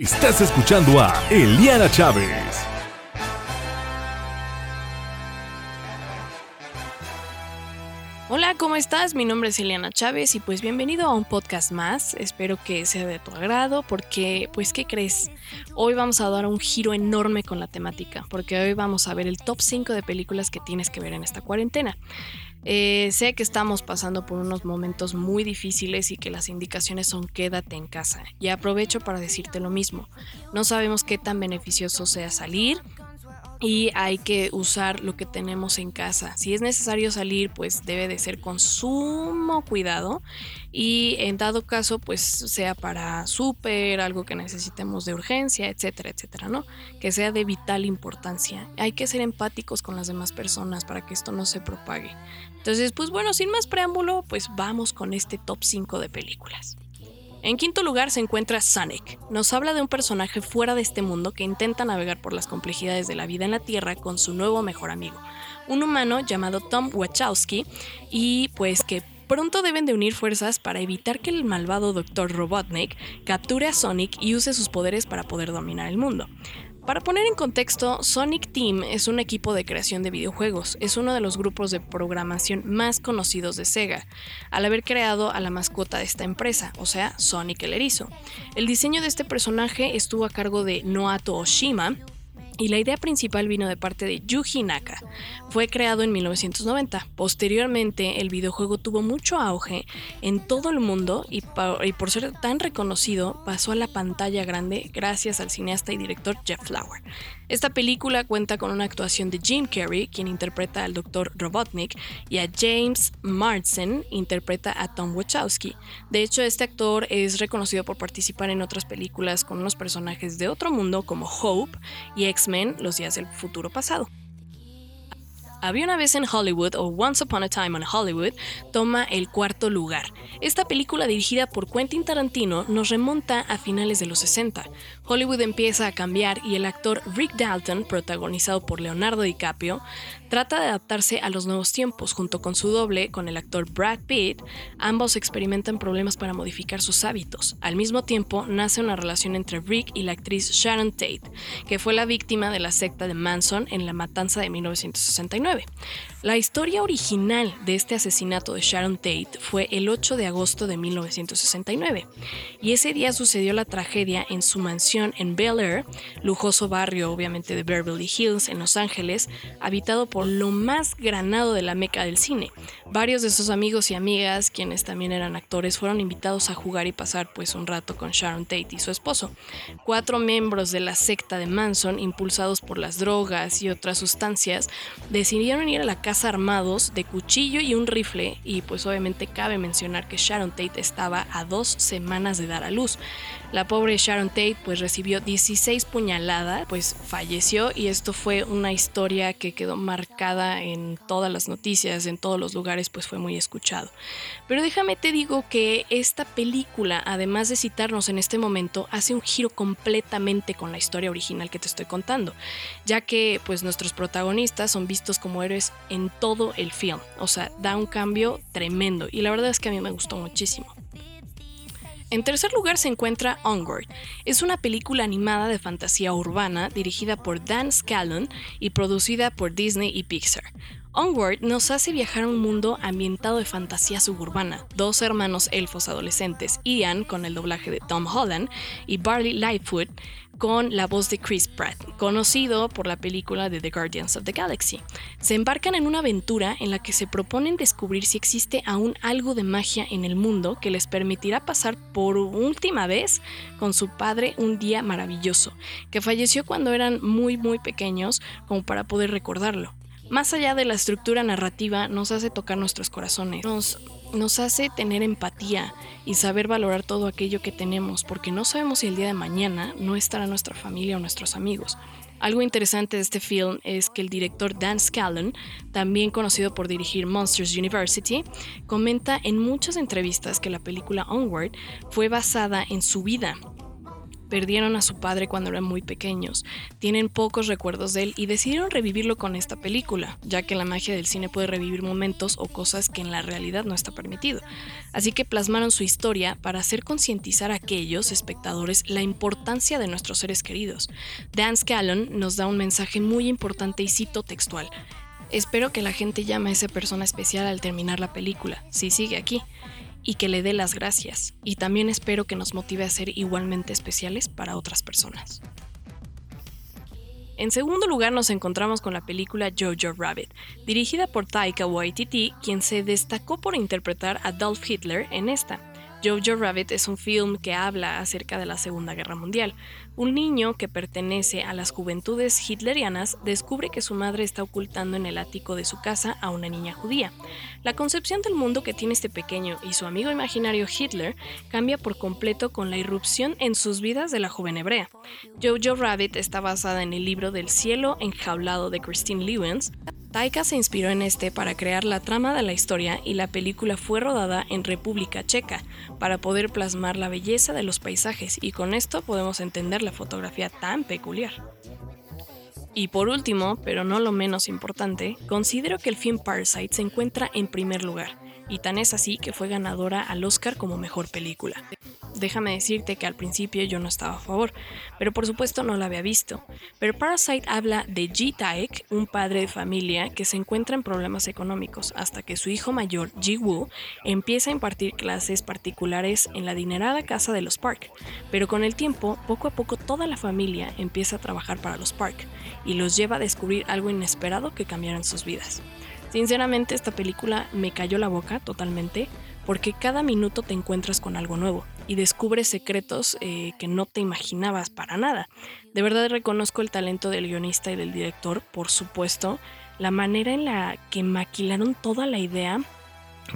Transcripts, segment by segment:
Estás escuchando a Eliana Chávez. Hola, ¿cómo estás? Mi nombre es Eliana Chávez y pues bienvenido a un podcast más. Espero que sea de tu agrado porque, pues, ¿qué crees? Hoy vamos a dar un giro enorme con la temática porque hoy vamos a ver el top 5 de películas que tienes que ver en esta cuarentena. Eh, sé que estamos pasando por unos momentos muy difíciles y que las indicaciones son quédate en casa. Y aprovecho para decirte lo mismo. No sabemos qué tan beneficioso sea salir y hay que usar lo que tenemos en casa. Si es necesario salir, pues debe de ser con sumo cuidado y en dado caso, pues sea para súper, algo que necesitemos de urgencia, etcétera, etcétera, ¿no? Que sea de vital importancia. Hay que ser empáticos con las demás personas para que esto no se propague. Entonces, pues bueno, sin más preámbulo, pues vamos con este top 5 de películas. En quinto lugar se encuentra Sonic. Nos habla de un personaje fuera de este mundo que intenta navegar por las complejidades de la vida en la Tierra con su nuevo mejor amigo, un humano llamado Tom Wachowski, y pues que pronto deben de unir fuerzas para evitar que el malvado Dr. Robotnik capture a Sonic y use sus poderes para poder dominar el mundo. Para poner en contexto, Sonic Team es un equipo de creación de videojuegos, es uno de los grupos de programación más conocidos de Sega, al haber creado a la mascota de esta empresa, o sea, Sonic el Erizo. El diseño de este personaje estuvo a cargo de Noato Oshima, y la idea principal vino de parte de Yuji Naka. Fue creado en 1990. Posteriormente, el videojuego tuvo mucho auge en todo el mundo y, por ser tan reconocido, pasó a la pantalla grande gracias al cineasta y director Jeff Flower. Esta película cuenta con una actuación de Jim Carrey, quien interpreta al Dr. Robotnik, y a James Marsden, interpreta a Tom Wachowski. De hecho, este actor es reconocido por participar en otras películas con unos personajes de otro mundo como Hope y X-Men, los días del futuro pasado. Había una vez en Hollywood o Once Upon a Time in Hollywood toma el cuarto lugar. Esta película dirigida por Quentin Tarantino nos remonta a finales de los 60. Hollywood empieza a cambiar y el actor Rick Dalton, protagonizado por Leonardo DiCaprio, trata de adaptarse a los nuevos tiempos junto con su doble, con el actor Brad Pitt. Ambos experimentan problemas para modificar sus hábitos. Al mismo tiempo, nace una relación entre Rick y la actriz Sharon Tate, que fue la víctima de la secta de Manson en la matanza de 1969. La historia original de este asesinato de Sharon Tate fue el 8 de agosto de 1969, y ese día sucedió la tragedia en su mansión en Bel Air, lujoso barrio obviamente de Beverly Hills en Los Ángeles, habitado por lo más granado de la meca del cine. Varios de sus amigos y amigas, quienes también eran actores, fueron invitados a jugar y pasar pues un rato con Sharon Tate y su esposo. Cuatro miembros de la secta de Manson, impulsados por las drogas y otras sustancias, decidieron ir a la casa armados de cuchillo y un rifle y pues obviamente cabe mencionar que Sharon Tate estaba a dos semanas de dar a luz. La pobre Sharon Tate pues recibió 16 puñaladas, pues falleció y esto fue una historia que quedó marcada en todas las noticias, en todos los lugares, pues fue muy escuchado. Pero déjame te digo que esta película, además de citarnos en este momento, hace un giro completamente con la historia original que te estoy contando, ya que pues nuestros protagonistas son vistos como héroes en todo el film, o sea, da un cambio tremendo y la verdad es que a mí me gustó muchísimo. En tercer lugar se encuentra Onward. Es una película animada de fantasía urbana dirigida por Dan Scallon y producida por Disney y Pixar. Onward nos hace viajar a un mundo ambientado de fantasía suburbana. Dos hermanos elfos adolescentes, Ian con el doblaje de Tom Holland y Barley Lightfoot con la voz de Chris Pratt, conocido por la película de The Guardians of the Galaxy. Se embarcan en una aventura en la que se proponen descubrir si existe aún algo de magia en el mundo que les permitirá pasar por última vez con su padre un día maravilloso, que falleció cuando eran muy muy pequeños como para poder recordarlo más allá de la estructura narrativa, nos hace tocar nuestros corazones, nos, hace tener empatía y saber valorar todo aquello que tenemos, porque no sabemos si el día de mañana no estará nuestra familia o nuestros amigos. Algo interesante de este film es que el director Dan Scallon, también conocido por dirigir Monsters University, comenta en muchas entrevistas que la película Onward fue basada en su vida perdieron a su padre cuando eran muy pequeños, tienen pocos recuerdos de él y decidieron revivirlo con esta película, ya que la magia del cine puede revivir momentos o cosas que en la realidad no está permitido. Así que plasmaron su historia para hacer concientizar a aquellos espectadores la importancia de nuestros seres queridos. Dan Scallon nos da un mensaje muy importante y cito textual. Espero que la gente llame a esa persona especial al terminar la película, si sigue aquí y que le dé las gracias. Y también espero que nos motive a ser igualmente especiales para otras personas. En segundo lugar nos encontramos con la película Jojo Rabbit, dirigida por Taika Waititi, quien se destacó por interpretar a Dolph Hitler en esta. Jojo Rabbit es un film que habla acerca de la Segunda Guerra Mundial. Un niño que pertenece a las juventudes hitlerianas descubre que su madre está ocultando en el ático de su casa a una niña judía. La concepción del mundo que tiene este pequeño y su amigo imaginario Hitler cambia por completo con la irrupción en sus vidas de la joven hebrea. Jojo Rabbit está basada en el libro del cielo enjaulado de Christine Lewins, Taika se inspiró en este para crear la trama de la historia y la película fue rodada en República Checa para poder plasmar la belleza de los paisajes y con esto podemos entender la fotografía tan peculiar. Y por último, pero no lo menos importante, considero que el film Parasite se encuentra en primer lugar, y tan es así que fue ganadora al Oscar como mejor película. Déjame decirte que al principio yo no estaba a favor, pero por supuesto no la había visto. Pero Parasite habla de Ji Taek, un padre de familia que se encuentra en problemas económicos hasta que su hijo mayor, Ji Woo, empieza a impartir clases particulares en la dinerada casa de los Park. Pero con el tiempo, poco a poco toda la familia empieza a trabajar para los Park y los lleva a descubrir algo inesperado que cambiará sus vidas. Sinceramente esta película me cayó la boca totalmente porque cada minuto te encuentras con algo nuevo y descubres secretos eh, que no te imaginabas para nada. De verdad reconozco el talento del guionista y del director, por supuesto, la manera en la que maquilaron toda la idea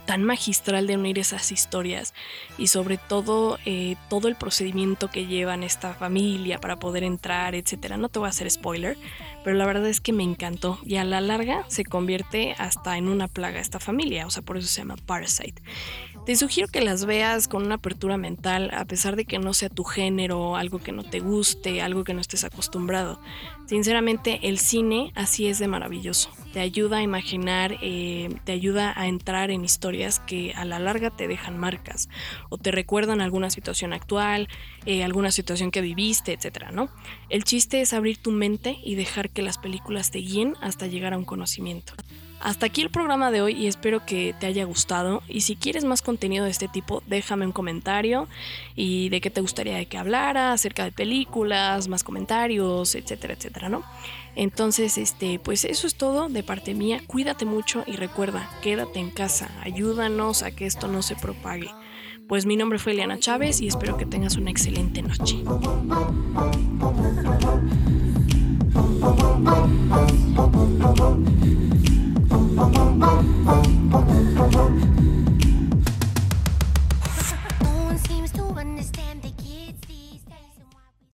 tan magistral de unir esas historias y sobre todo eh, todo el procedimiento que llevan esta familia para poder entrar, etcétera. No te voy a hacer spoiler, pero la verdad es que me encantó y a la larga se convierte hasta en una plaga esta familia, o sea, por eso se llama Parasite. Te sugiero que las veas con una apertura mental, a pesar de que no sea tu género, algo que no te guste, algo que no estés acostumbrado. Sinceramente, el cine así es de maravilloso. Te ayuda a imaginar, eh, te ayuda a entrar en historias que a la larga te dejan marcas o te recuerdan alguna situación actual, eh, alguna situación que viviste, etc. ¿no? El chiste es abrir tu mente y dejar que las películas te guíen hasta llegar a un conocimiento. Hasta aquí el programa de hoy y espero que te haya gustado. Y si quieres más contenido de este tipo, déjame un comentario y de qué te gustaría que hablara, acerca de películas, más comentarios, etcétera, etcétera, ¿no? Entonces, este, pues eso es todo parte mía. Cuídate mucho y recuerda, quédate en casa, ayúdanos a que esto no se propague. Pues mi nombre fue Eliana Chávez y espero que tengas una excelente noche.